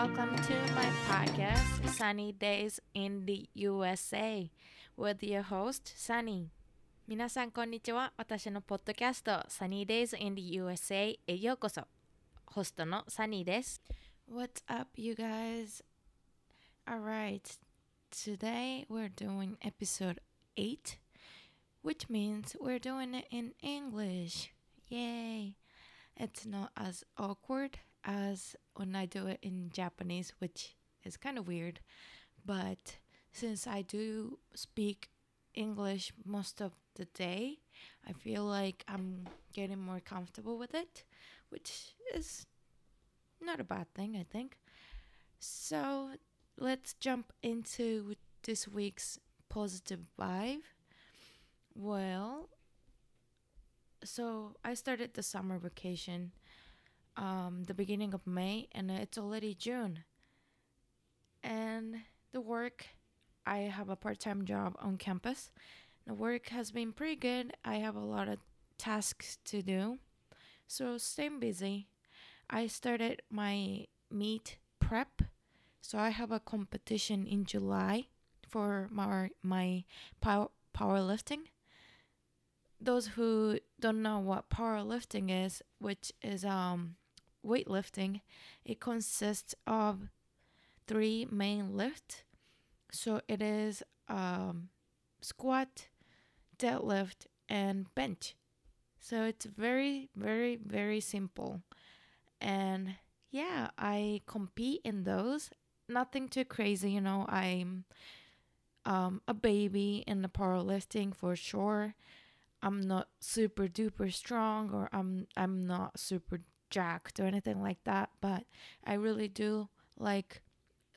welcome to my podcast, Sunny Days in the USA, with your host, Sunny. 皆さん、こんにちは。私のポッドキャスト、Sunny Days in the USA へようこそ。ホストのサニーです。What's up, you guys? Alright, today we're doing episode 8, which means we're doing it in English. Yay! It's not as awkward as when I do it in Japanese, which is kind of weird. But since I do speak English most of the day, I feel like I'm getting more comfortable with it, which is not a bad thing, I think. So let's jump into this week's positive vibe. Well, so I started the summer vacation um the beginning of May and it's already June. And the work I have a part-time job on campus. The work has been pretty good. I have a lot of tasks to do. So staying busy. I started my meet prep. So I have a competition in July for my my power powerlifting those who don't know what powerlifting is, which is um weightlifting, it consists of three main lifts. So it is um squat, deadlift, and bench. So it's very, very, very simple. And yeah, I compete in those. Nothing too crazy, you know. I'm um, a baby in the powerlifting for sure. I'm not super duper strong or I'm I'm not super jacked or anything like that, but I really do like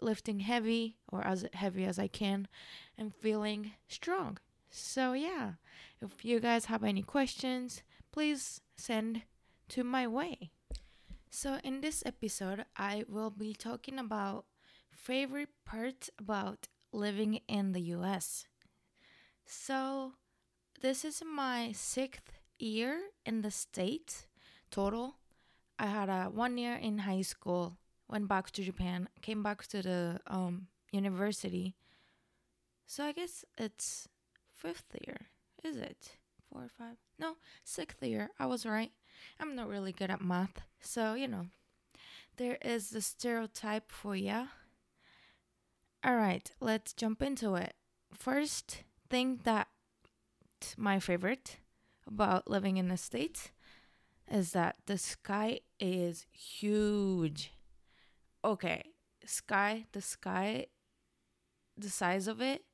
lifting heavy or as heavy as I can and feeling strong. So yeah, if you guys have any questions, please send to my way. So in this episode, I will be talking about favorite parts about living in the US. So this is my sixth year in the States total. I had a one year in high school, went back to Japan, came back to the um, university. So I guess it's fifth year, is it? Four or five? No, sixth year. I was right. I'm not really good at math, so you know. There is the stereotype for ya. Alright, let's jump into it. First thing that my favorite about living in the States is that the sky is huge. Okay, sky, the sky, the size of it,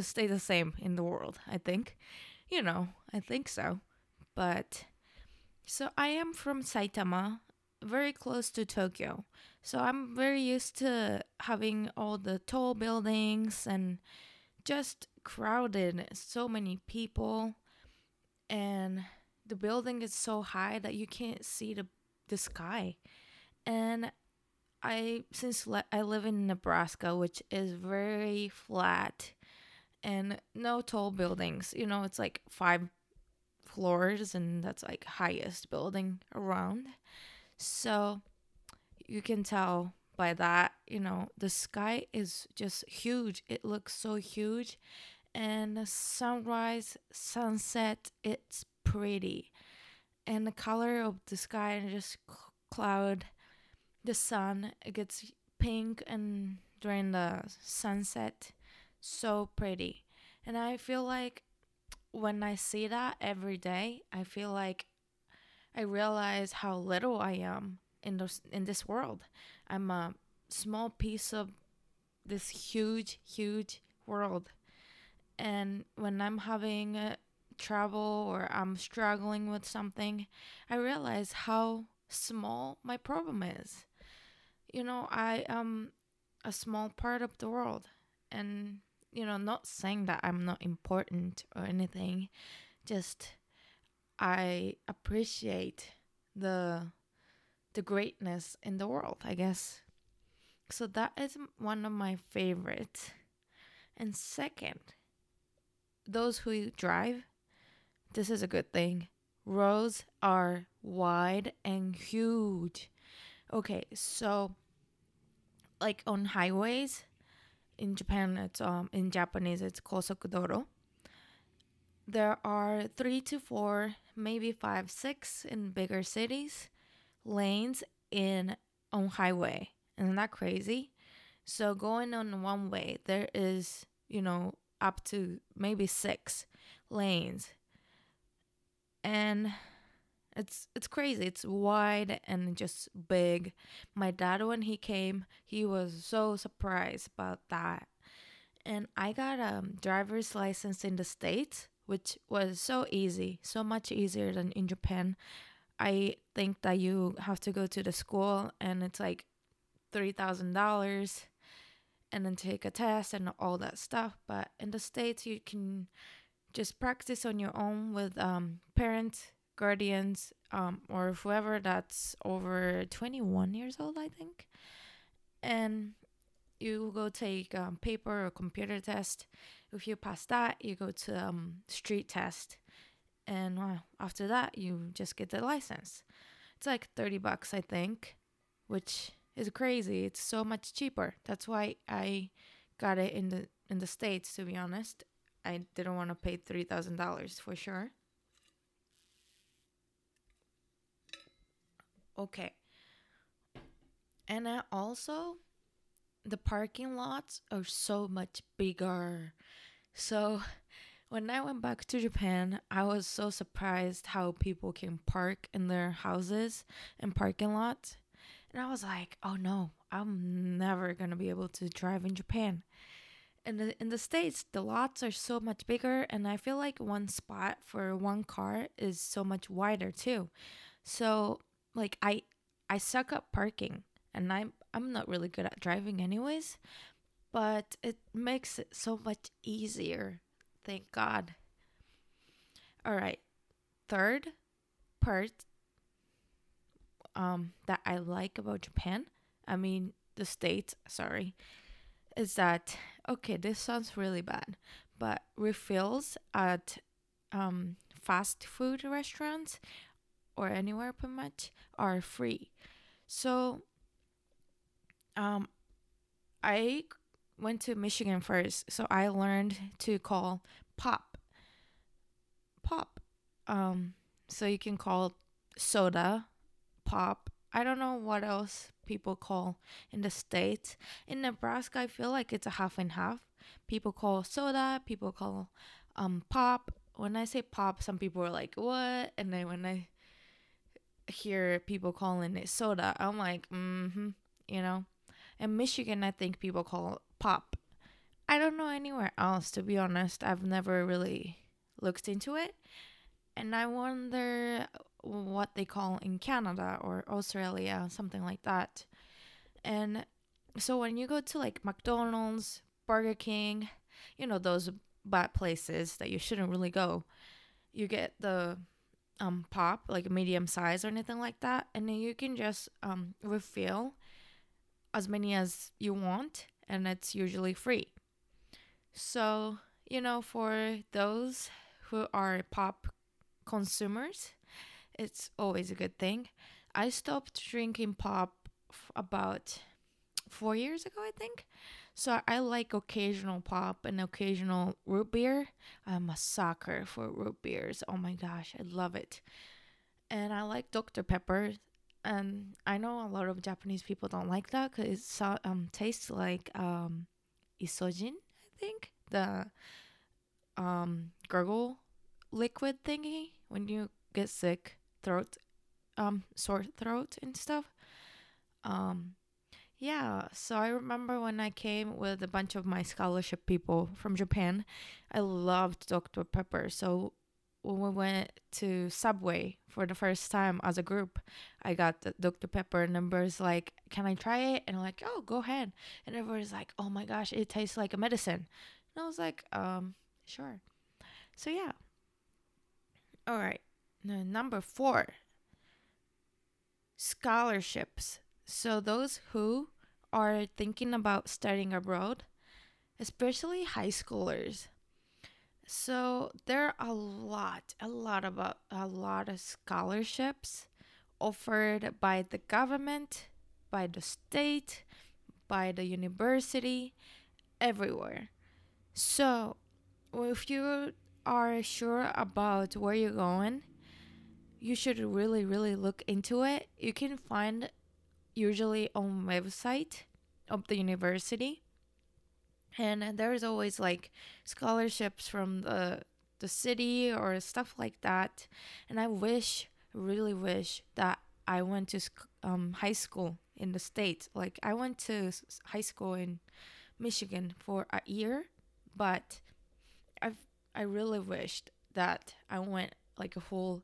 stay the same in the world, I think. You know, I think so. But so I am from Saitama, very close to Tokyo. So I'm very used to having all the tall buildings and just crowded, so many people, and the building is so high that you can't see the the sky. And I since le- I live in Nebraska, which is very flat and no tall buildings. You know, it's like five floors and that's like highest building around. So you can tell by that, you know, the sky is just huge. It looks so huge. And sunrise, sunset, it's pretty. And the color of the sky and just cloud, the sun, it gets pink and during the sunset, so pretty. And I feel like when I see that every day, I feel like I realize how little I am in this in this world. I'm a small piece of this huge, huge world. And when I'm having uh, trouble or I'm struggling with something, I realize how small my problem is. You know, I am a small part of the world. And, you know, not saying that I'm not important or anything, just I appreciate the the greatness in the world, I guess. So that is one of my favorites. And second, those who drive, this is a good thing. Roads are wide and huge. Okay, so like on highways. In Japan, it's um in Japanese it's kosokudoro. There are three to four, maybe five, six in bigger cities, lanes in on highway. Isn't that crazy? So going on one way, there is you know up to maybe six lanes, and it's it's crazy. It's wide and just big. My dad when he came, he was so surprised about that. And I got a um, driver's license in the States, which was so easy, so much easier than in Japan. I think that you have to go to the school and it's like $3,000 and then take a test and all that stuff. But in the States, you can just practice on your own with um, parents guardians um, or whoever that's over 21 years old, I think. And you go take um, paper or computer test. If you pass that, you go to um, street test. And after that, you just get the license. It's like 30 bucks, I think, which is crazy. It's so much cheaper. That's why I got it in the in the states to be honest. I didn't want to pay $3,000 for sure. okay. And I also, the parking lots are so much bigger. So, when I went back to Japan, I was so surprised how people can park in their houses and parking lots. And I was like, oh no, I'm never going to be able to drive in Japan. In the, in the States, the lots are so much bigger, and I feel like one spot for one car is so much wider too. So like I I suck at parking and I'm I'm not really good at driving anyways, but it makes it so much easier. Thank God. All right. Third part um that I like about Japan, I mean the states, sorry, is that okay, this sounds really bad, but refills at um fast food restaurants or anywhere pretty much are free. So um I went to Michigan first, so I learned to call pop. Pop. Um so you can call soda pop. I don't know what else people call in the states. In Nebraska, I feel like it's a half and half. People call soda, people call um pop. When I say pop, some people are like, "What?" And then when I hear people calling it soda, I'm like, mm-hmm, you know. In Michigan, I think people call pop. I don't know anywhere else, to be honest. I've never really looked into it. And I wonder what they call in Canada or Australia, something like that. And so when you go to like McDonald's, Burger King, you know, those bad places that you shouldn't really go, you get the um pop like a medium size or anything like that and then you can just um refill as many as you want and it's usually free so you know for those who are pop consumers it's always a good thing i stopped drinking pop f- about four years ago i think so I like occasional pop and occasional root beer. I'm a sucker for root beers. Oh my gosh, I love it. And I like Dr. Pepper. And I know a lot of Japanese people don't like that because it so, um, tastes like um, isojin, I think. The um, gurgle liquid thingy when you get sick, throat, um, sore throat and stuff. Um, yeah, so I remember when I came with a bunch of my scholarship people from Japan, I loved Dr. Pepper. So when we went to Subway for the first time as a group, I got the Dr. Pepper numbers like, Can I try it? And I'm like, Oh, go ahead. And everybody's like, Oh my gosh, it tastes like a medicine. And I was like, um, sure. So yeah. All right. Now, number four scholarships. So, those who are thinking about studying abroad, especially high schoolers. So, there are a lot, a lot about a lot of scholarships offered by the government, by the state, by the university, everywhere. So, if you are sure about where you're going, you should really, really look into it. You can find usually on website of the university, and there's always like scholarships from the the city or stuff like that. And I wish, really wish that I went to um, high school in the states. Like I went to high school in Michigan for a year, but I've I really wished that I went like a whole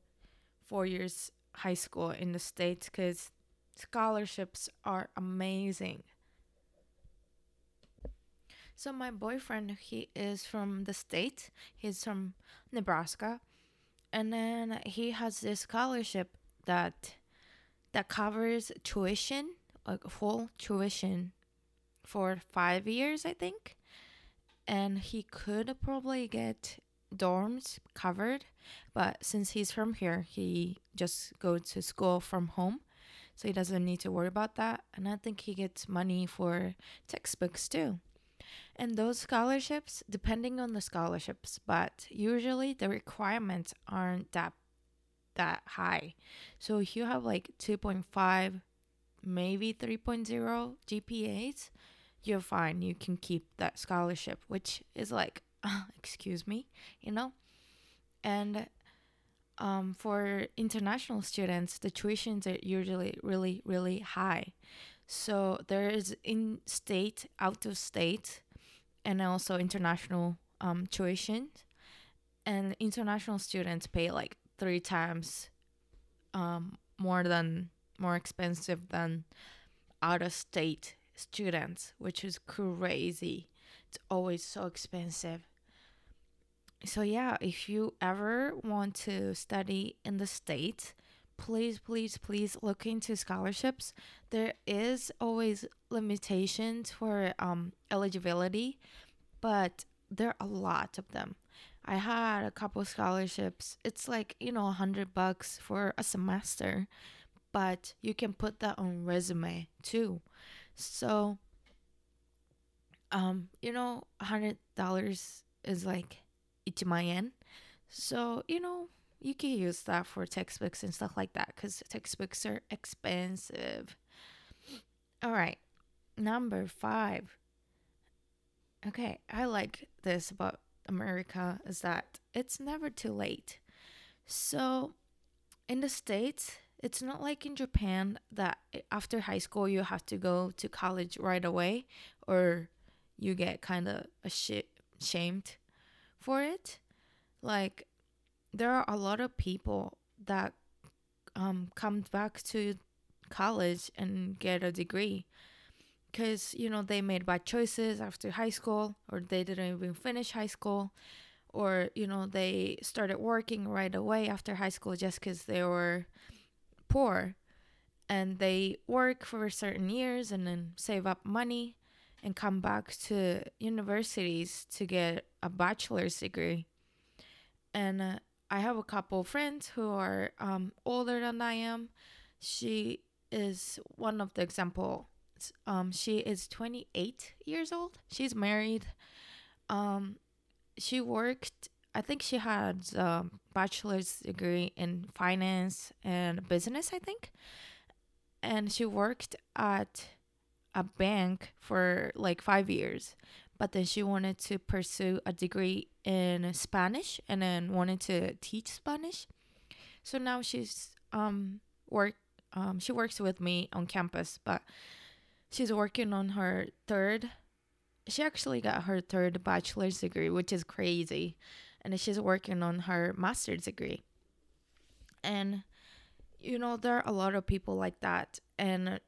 four years high school in the states because scholarships are amazing. So my boyfriend, he is from the state. He's from Nebraska, and then he has this scholarship that that covers tuition, like full tuition, for five years, I think. And he could probably get dorms covered, but since he's from here, he just goes to school from home, so he doesn't need to worry about that. And I think he gets money for textbooks too. And those scholarships, depending on the scholarships, but usually the requirements aren't that that high. So if you have like 2.5, maybe 3.0 GPAs, you're fine. You can keep that scholarship, which is like, excuse me, you know? And um, for international students, the tuitions are usually really, really high. So there is in state, out of state, and also international um, tuition. And international students pay like three times um, more than more expensive than out of state students, which is crazy. It's always so expensive. So yeah, if you ever want to study in the states, please please please look into scholarships there is always limitations for um, eligibility but there are a lot of them I had a couple scholarships. It's like, you know, a hundred bucks for a semester, but you can put that on resume too. So, um, you know, a hundred dollars is like ichiman So, you know, you can use that for textbooks and stuff like that because textbooks are expensive. All right, number five. Okay, I like this about America is that it's never too late. So, in the States, it's not like in Japan that after high school you have to go to college right away or you get kind of ashamed for it. Like, there are a lot of people that um, come back to college and get a degree because you know they made bad choices after high school or they didn't even finish high school or you know they started working right away after high school just because they were poor and they work for certain years and then save up money and come back to universities to get a bachelor's degree and uh, i have a couple friends who are um, older than i am she is one of the example um, she is 28 years old. She's married. Um, she worked. I think she had a bachelor's degree in finance and business. I think, and she worked at a bank for like five years. But then she wanted to pursue a degree in Spanish and then wanted to teach Spanish. So now she's um work um she works with me on campus, but she's working on her third she actually got her third bachelor's degree which is crazy and she's working on her master's degree and you know there are a lot of people like that and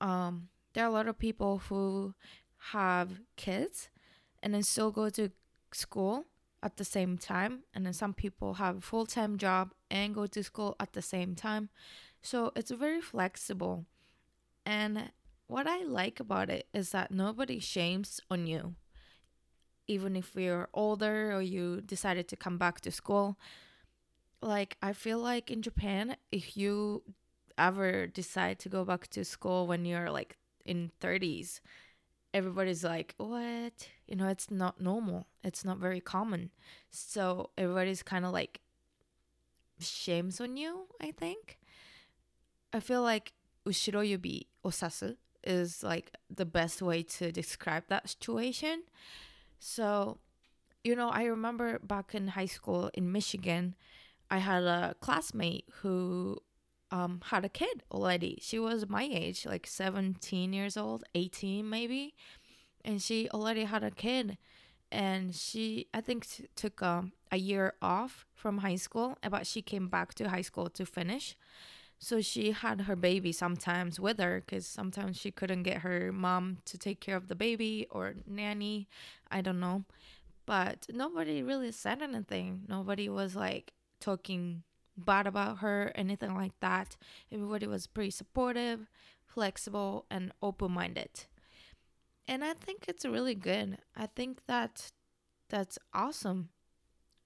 um there are a lot of people who have kids and then still go to school at the same time and then some people have a full-time job and go to school at the same time so it's very flexible and what I like about it is that nobody shames on you. Even if you're older or you decided to come back to school. Like, I feel like in Japan, if you ever decide to go back to school when you're like in 30s, everybody's like, what? You know, it's not normal. It's not very common. So everybody's kind of like shames on you, I think. I feel like ushiroyubi osasu is like the best way to describe that situation. So, you know, I remember back in high school in Michigan, I had a classmate who um, had a kid already. She was my age, like 17 years old, 18 maybe. And she already had a kid. And she, I think, t- took um, a year off from high school, but she came back to high school to finish. So she had her baby sometimes with her because sometimes she couldn't get her mom to take care of the baby or nanny. I don't know. But nobody really said anything. Nobody was like talking bad about her, anything like that. Everybody was pretty supportive, flexible, and open minded. And I think it's really good. I think that that's awesome.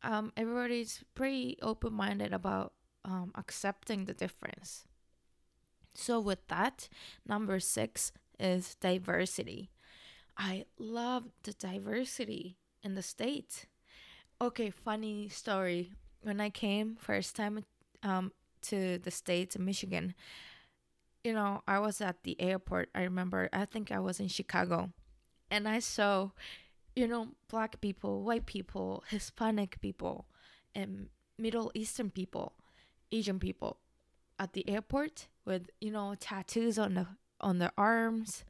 Um, everybody's pretty open minded about um, accepting the difference. So, with that, number six is diversity. I love the diversity in the state. Okay, funny story when I came first time um, to the states Michigan, you know, I was at the airport. I remember, I think I was in Chicago, and I saw, you know, black people, white people, Hispanic people, and Middle Eastern people, Asian people at the airport with you know tattoos on the on their arms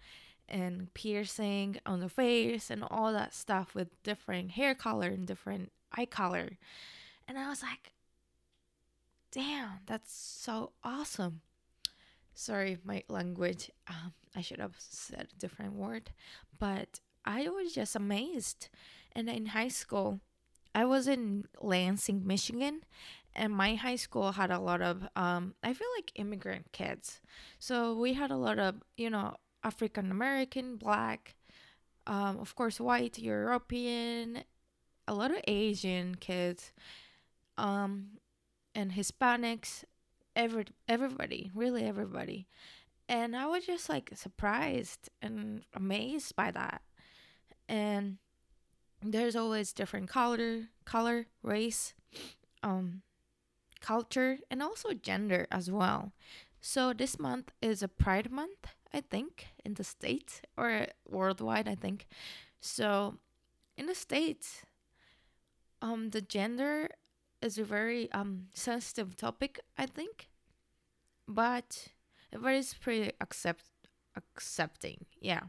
and piercing on the face and all that stuff with different hair color and different eye color and I was like, damn, that's so awesome. Sorry, my language. Um, I should have said a different word, but I was just amazed. And in high school, I was in Lansing, Michigan, and my high school had a lot of, um, I feel like immigrant kids. So we had a lot of, you know, African American, black, um, of course, white, European, a lot of Asian kids um, and Hispanics, every everybody, really everybody. And I was just like surprised and amazed by that. And there's always different color, color, race, um, culture, and also gender as well. So this month is a Pride Month, I think, in the States or worldwide, I think. So in the States, um, the gender is a very um sensitive topic, I think, but everybody's pretty accept accepting. Yeah.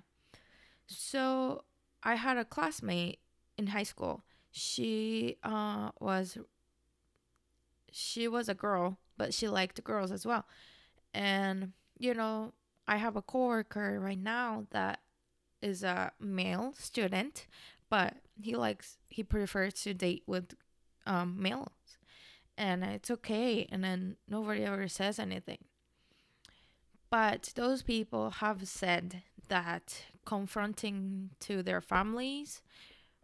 So I had a classmate in high school. She uh was she was a girl, but she liked girls as well. And you know, I have a coworker right now that is a male student, but he likes he prefers to date with um males. And it's okay and then nobody ever says anything. But those people have said that confronting to their families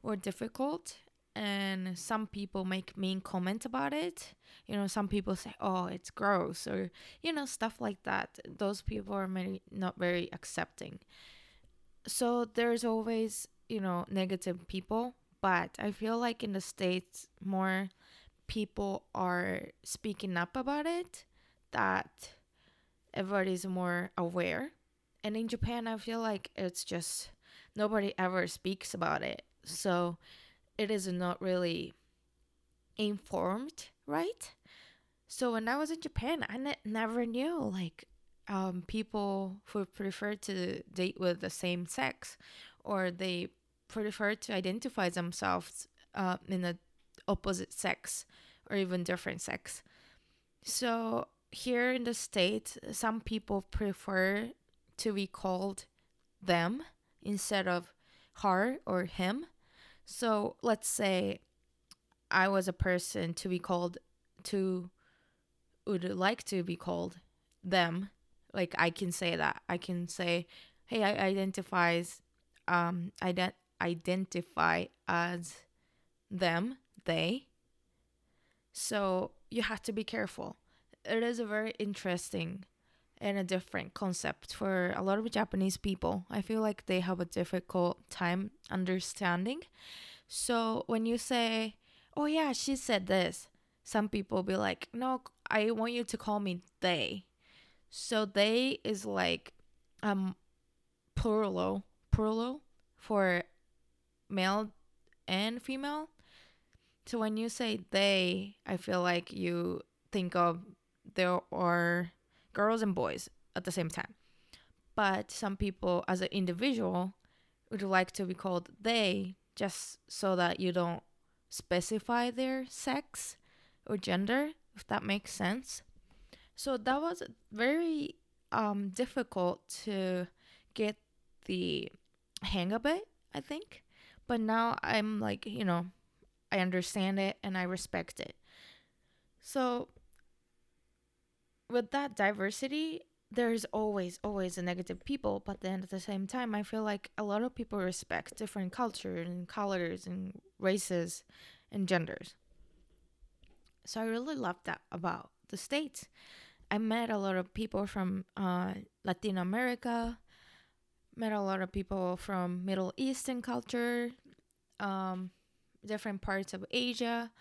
were difficult and some people make mean comment about it. You know some people say oh it's gross or you know stuff like that. Those people are maybe not very accepting. So there's always you know negative people but i feel like in the states more people are speaking up about it, that everybody's more aware. And in Japan, I feel like it's just nobody ever speaks about it. So it is not really informed, right? So when I was in Japan, I ne- never knew like um, people who prefer to date with the same sex or they prefer to identify themselves uh, in a opposite sex or even different sex. So here in the state, some people prefer to be called them instead of her or him. So let's say I was a person to be called to would like to be called them. Like I can say that. I can say, "Hey, I identifies um ident- identify as them, they." So you have to be careful. It is a very interesting and a different concept for a lot of Japanese people. I feel like they have a difficult time understanding. So when you say, "Oh yeah, she said this," some people be like, "No, I want you to call me they." So they is like um plural plural for male and female. So when you say they, I feel like you think of there are girls and boys at the same time. But some people, as an individual, would like to be called they just so that you don't specify their sex or gender, if that makes sense. So that was very um, difficult to get the hang of it, I think. But now I'm like, you know, I understand it and I respect it. So with that diversity, there's always always a negative people but then at the same time i feel like a lot of people respect different cultures and colors and races and genders so i really love that about the states i met a lot of people from uh, latin america met a lot of people from middle eastern culture um, different parts of asia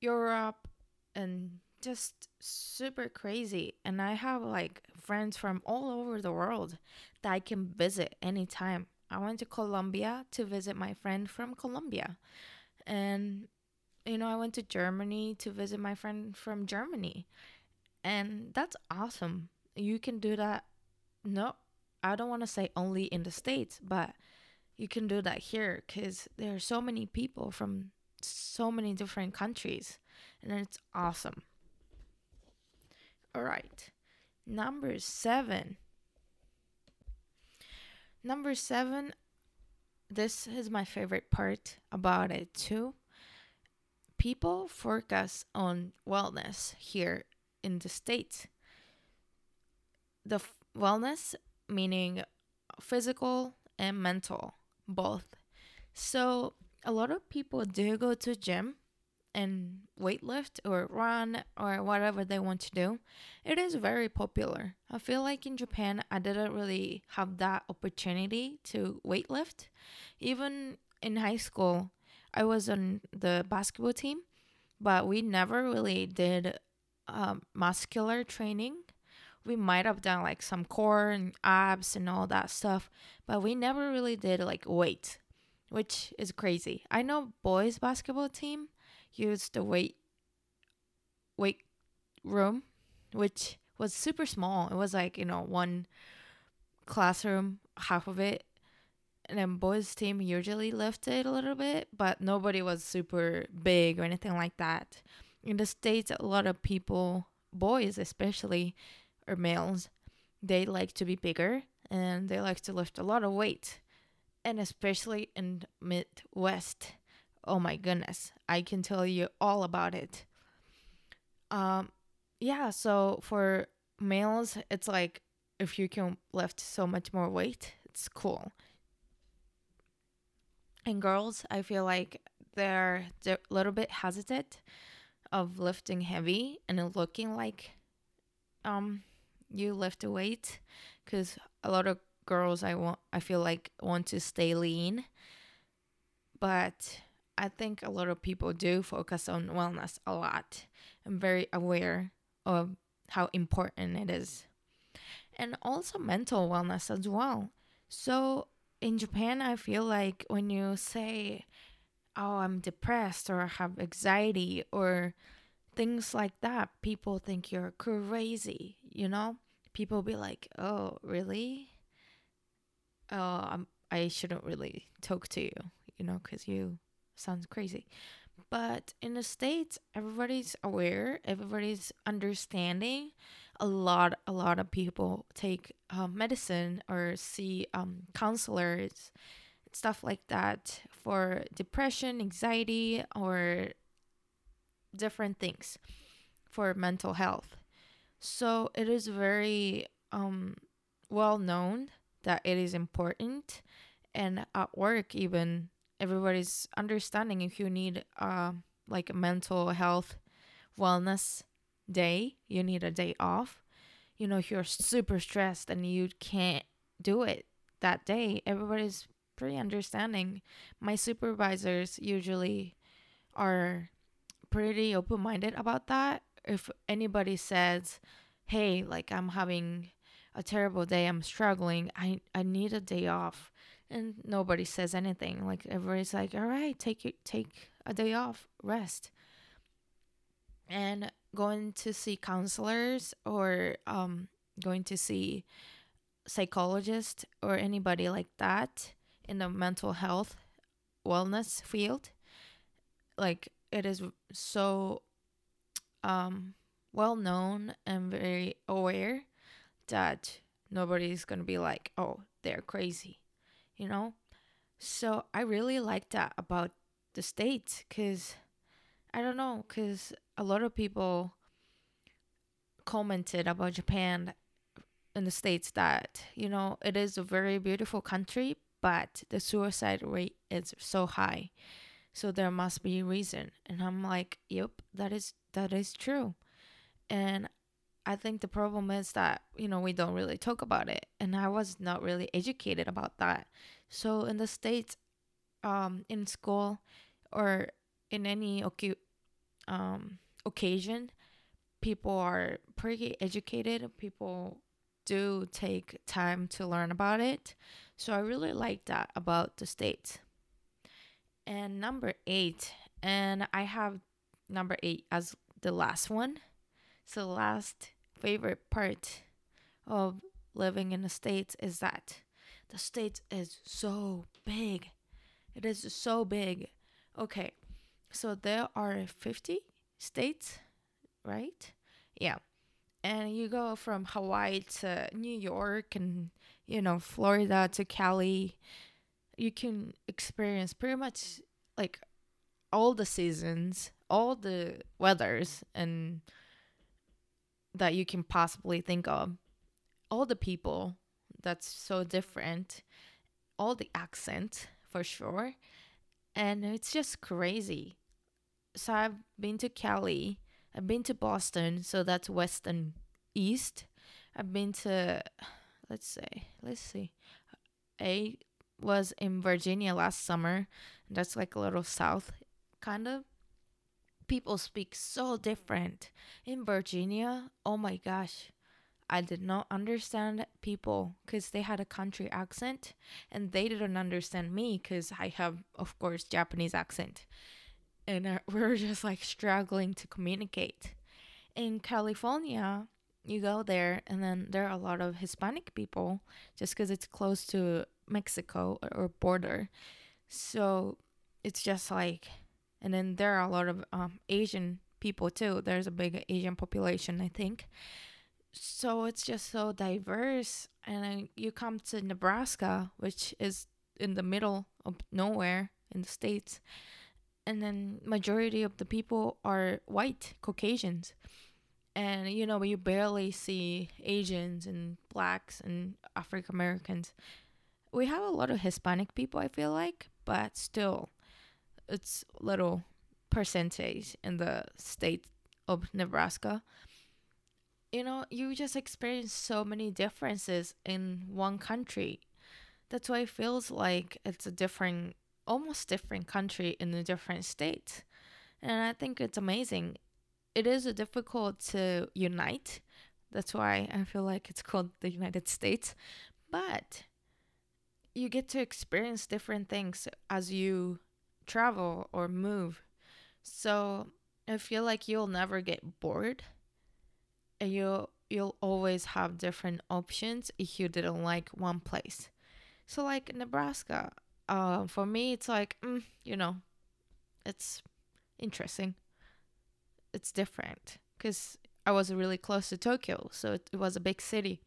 europe and just super crazy. And i have like friends from all over the world that i can visit anytime. I went to colombia to visit my friend from colombia. And you know i went to germany to visit my friend from germany. And that's awesome. You can do that. No i don't want to say only in the states but you can do that here because there are so many people from so many different countries and it's awesome all right. Number seven. Number seven, this is my favorite part about it too. People focus on wellness here in the States. The f- wellness meaning physical and mental, both. So, a lot of people do go to gym and weightlift or run or whatever they want to do, it is very popular. I feel like in Japan, I didn't really have that opportunity to weightlift. Even in high school, I was on the basketball team, but we never really did um, muscular training. We might have done like some core and abs and all that stuff, but we never really did like weight, which is crazy. I know boys basketball team used the weight weight room, which was super small. It was like, you know, one classroom, half of it. And then boys team usually lifted a little bit, but nobody was super big or anything like that. In the States, a lot of people, boys especially, or males, they like to be bigger and they like to lift a lot of weight. And especially in Midwest, oh my goodness, I can tell you all about it. Um, yeah, so for males, it's like if you can lift so much more weight, it's cool. And girls, I feel like they're, a little bit hesitant of lifting heavy and looking like um you lift a weight because a lot of girls I want I feel like want to stay lean but I think a lot of people do focus on wellness a lot. I'm very aware of how important it is. And also mental wellness as well. So in Japan, I feel like when you say, oh, I'm depressed or I have anxiety or things like that, people think you're crazy, you know? People be like, oh, really? Oh, I'm, I shouldn't really talk to you, you know, because you sounds crazy. But in the States, everybody's aware, everybody's understanding. A lot, a lot of people take um, medicine or see um, counselors, stuff like that for depression, anxiety, or different things for mental health. So it is very um, well known that it is important. And at work, even everybody's understanding if you need uh, like a mental health wellness day you need a day off you know, if you're super stressed and you can't do it that day, everybody's pretty understanding. My supervisors usually are pretty open minded about that. If anybody says, hey, like I'm having a terrible day, I'm struggling, I, I need a day off. And nobody says anything. Like everybody's like, all right, take it, take a day off, rest. And going to see counselors or um, going to see psychologists or anybody like that in the mental health wellness field like it is so um well known and very aware that nobody's gonna be like oh they're crazy you know? So i really like that about the states because i don't know because a lot of people commented about japan in the states that you know it is a very beautiful country but the suicide rate is so high so there must be a reason. And i'm like yep that is that is true. And i think the problem is that you know we don't really talk about it. And i was not really educated about that. So in the states um in school or in any ocu- um occasion people are pretty educated. People do take time to learn about it. So I really like that about the States. And number eight, and I have number eight as the last one. So, last favorite part of living in the States is that the States is so big. It is so big. Okay, so there are 50 states, right? Yeah and you go from Hawaii to New York and you know Florida to Cali, you can experience pretty much like all the seasons, all the weathers and that you can possibly think of. All the people that's so different, all the accent for sure. And it's just crazy. So I've been to Cali I've been to Boston, so that's west and east. I've been to, let's say, let's see, I was in Virginia last summer. That's like a little south, kind of. People speak so different in Virginia. Oh my gosh. I did not understand people because they had a country accent and they didn't understand me because I have, of course, Japanese accent and uh, we're just like struggling to communicate. In California, you go there, and then there are a lot of Hispanic people just because it's close to Mexico or border. So it's just like, and then there are a lot of um, Asian people too. There's a big Asian population, I think. So it's just so diverse. And then you come to Nebraska, which is in the middle of nowhere in the States and then majority of the people are white caucasians and you know you barely see asians and blacks and african americans we have a lot of hispanic people i feel like but still it's little percentage in the state of nebraska you know you just experience so many differences in one country that's why it feels like it's a different almost different country in a different state. And I think it's amazing. It is difficult to unite. That's why I feel like it's called the United States. But you get to experience different things as you travel or move. So I feel like you'll never get bored. And you'll you'll always have different options if you didn't like one place. So like Nebraska, uh, for me, it's like, mm, you know, it's interesting. It's different because I was really close to Tokyo, so it, it was a big city.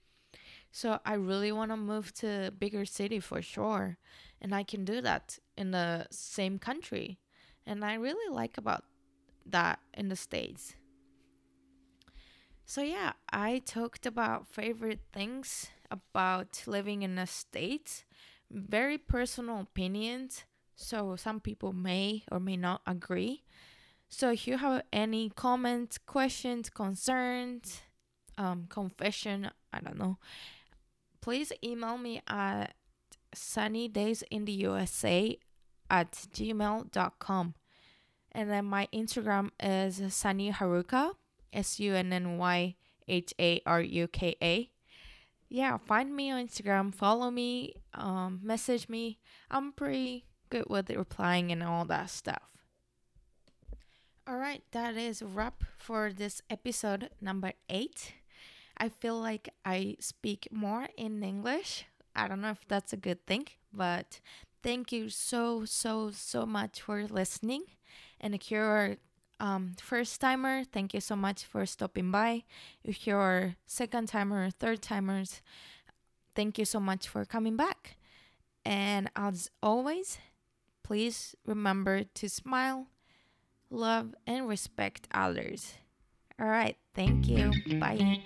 So I really want to move to a bigger city for sure, and I can do that in the same country, and I really like about that in the states. So yeah, I talked about favorite things about living in the states very personal opinions, so some people may or may not agree. So if you have any comments, questions, concerns, um, confession, I don't know, please email me at sunny days in the USA at gmail.com. And then my Instagram is Sunny Haruka, S U N N Y H A R U K A. Yeah, find me on Instagram, follow me, um, message me. I'm pretty good with replying and all that stuff. All right, that is wrap for this episode number eight. I feel like I speak more in English. I don't know if that's a good thing, but thank you so, so, so much for listening. And if you're um, first timer, thank you so much for stopping by. If you're second timer, third timers, thank you so much for coming back. And as always, please remember to smile, love, and respect others. All right. Thank you. Bye.